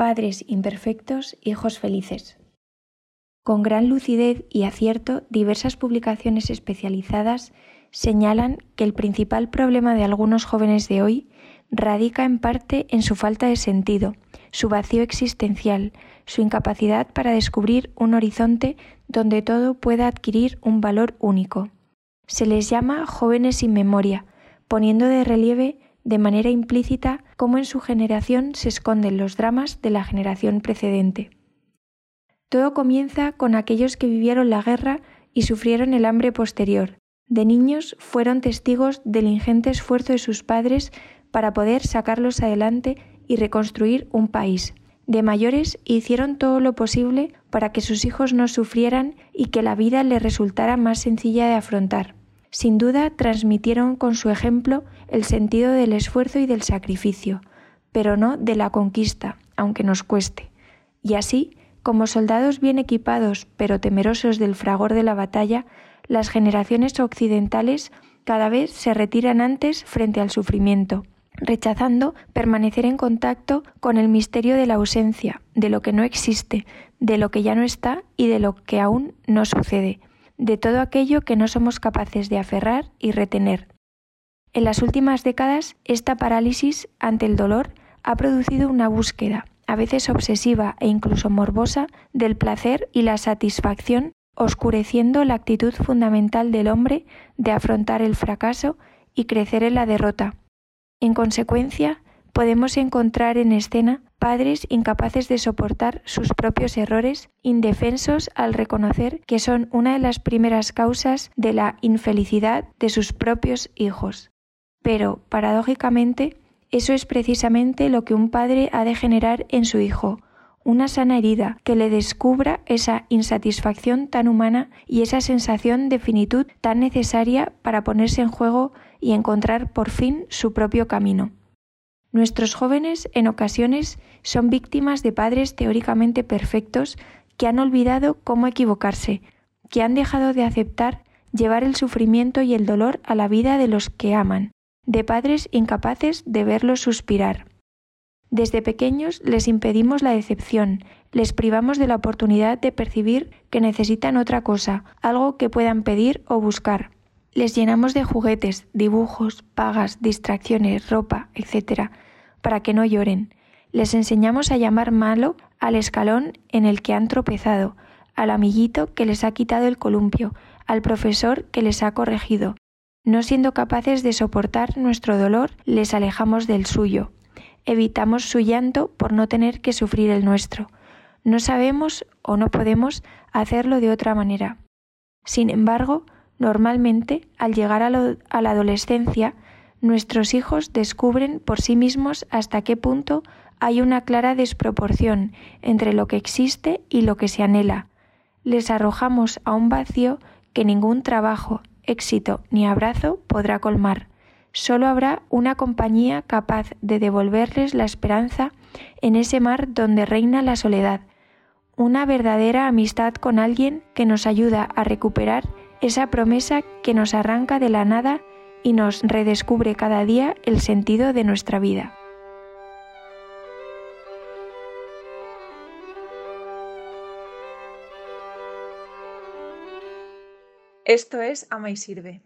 Padres imperfectos, hijos felices. Con gran lucidez y acierto, diversas publicaciones especializadas señalan que el principal problema de algunos jóvenes de hoy radica en parte en su falta de sentido, su vacío existencial, su incapacidad para descubrir un horizonte donde todo pueda adquirir un valor único. Se les llama jóvenes sin memoria, poniendo de relieve de manera implícita cómo en su generación se esconden los dramas de la generación precedente. Todo comienza con aquellos que vivieron la guerra y sufrieron el hambre posterior. De niños fueron testigos del ingente esfuerzo de sus padres para poder sacarlos adelante y reconstruir un país. De mayores hicieron todo lo posible para que sus hijos no sufrieran y que la vida les resultara más sencilla de afrontar. Sin duda transmitieron con su ejemplo el sentido del esfuerzo y del sacrificio, pero no de la conquista, aunque nos cueste. Y así, como soldados bien equipados pero temerosos del fragor de la batalla, las generaciones occidentales cada vez se retiran antes frente al sufrimiento, rechazando permanecer en contacto con el misterio de la ausencia, de lo que no existe, de lo que ya no está y de lo que aún no sucede, de todo aquello que no somos capaces de aferrar y retener. En las últimas décadas, esta parálisis ante el dolor ha producido una búsqueda, a veces obsesiva e incluso morbosa, del placer y la satisfacción, oscureciendo la actitud fundamental del hombre de afrontar el fracaso y crecer en la derrota. En consecuencia, podemos encontrar en escena padres incapaces de soportar sus propios errores, indefensos al reconocer que son una de las primeras causas de la infelicidad de sus propios hijos. Pero, paradójicamente, eso es precisamente lo que un padre ha de generar en su hijo, una sana herida que le descubra esa insatisfacción tan humana y esa sensación de finitud tan necesaria para ponerse en juego y encontrar por fin su propio camino. Nuestros jóvenes en ocasiones son víctimas de padres teóricamente perfectos que han olvidado cómo equivocarse, que han dejado de aceptar llevar el sufrimiento y el dolor a la vida de los que aman, de padres incapaces de verlos suspirar. Desde pequeños les impedimos la decepción, les privamos de la oportunidad de percibir que necesitan otra cosa, algo que puedan pedir o buscar. Les llenamos de juguetes, dibujos, pagas, distracciones, ropa, etc., para que no lloren. Les enseñamos a llamar malo al escalón en el que han tropezado, al amiguito que les ha quitado el columpio, al profesor que les ha corregido. No siendo capaces de soportar nuestro dolor, les alejamos del suyo. Evitamos su llanto por no tener que sufrir el nuestro. No sabemos o no podemos hacerlo de otra manera. Sin embargo, Normalmente, al llegar a, la adolescencia, nuestros hijos descubren por sí mismos hasta qué punto hay una clara desproporción entre lo que existe y lo que se anhela. Les arrojamos a un vacío que ningún trabajo, éxito ni abrazo podrá colmar. Solo habrá una compañía capaz de devolverles la esperanza en ese mar donde reina la soledad, una verdadera amistad con alguien que nos ayuda a recuperar esa promesa que nos arranca de la nada y nos redescubre cada día el sentido de nuestra vida. Esto es Ama y Sirve.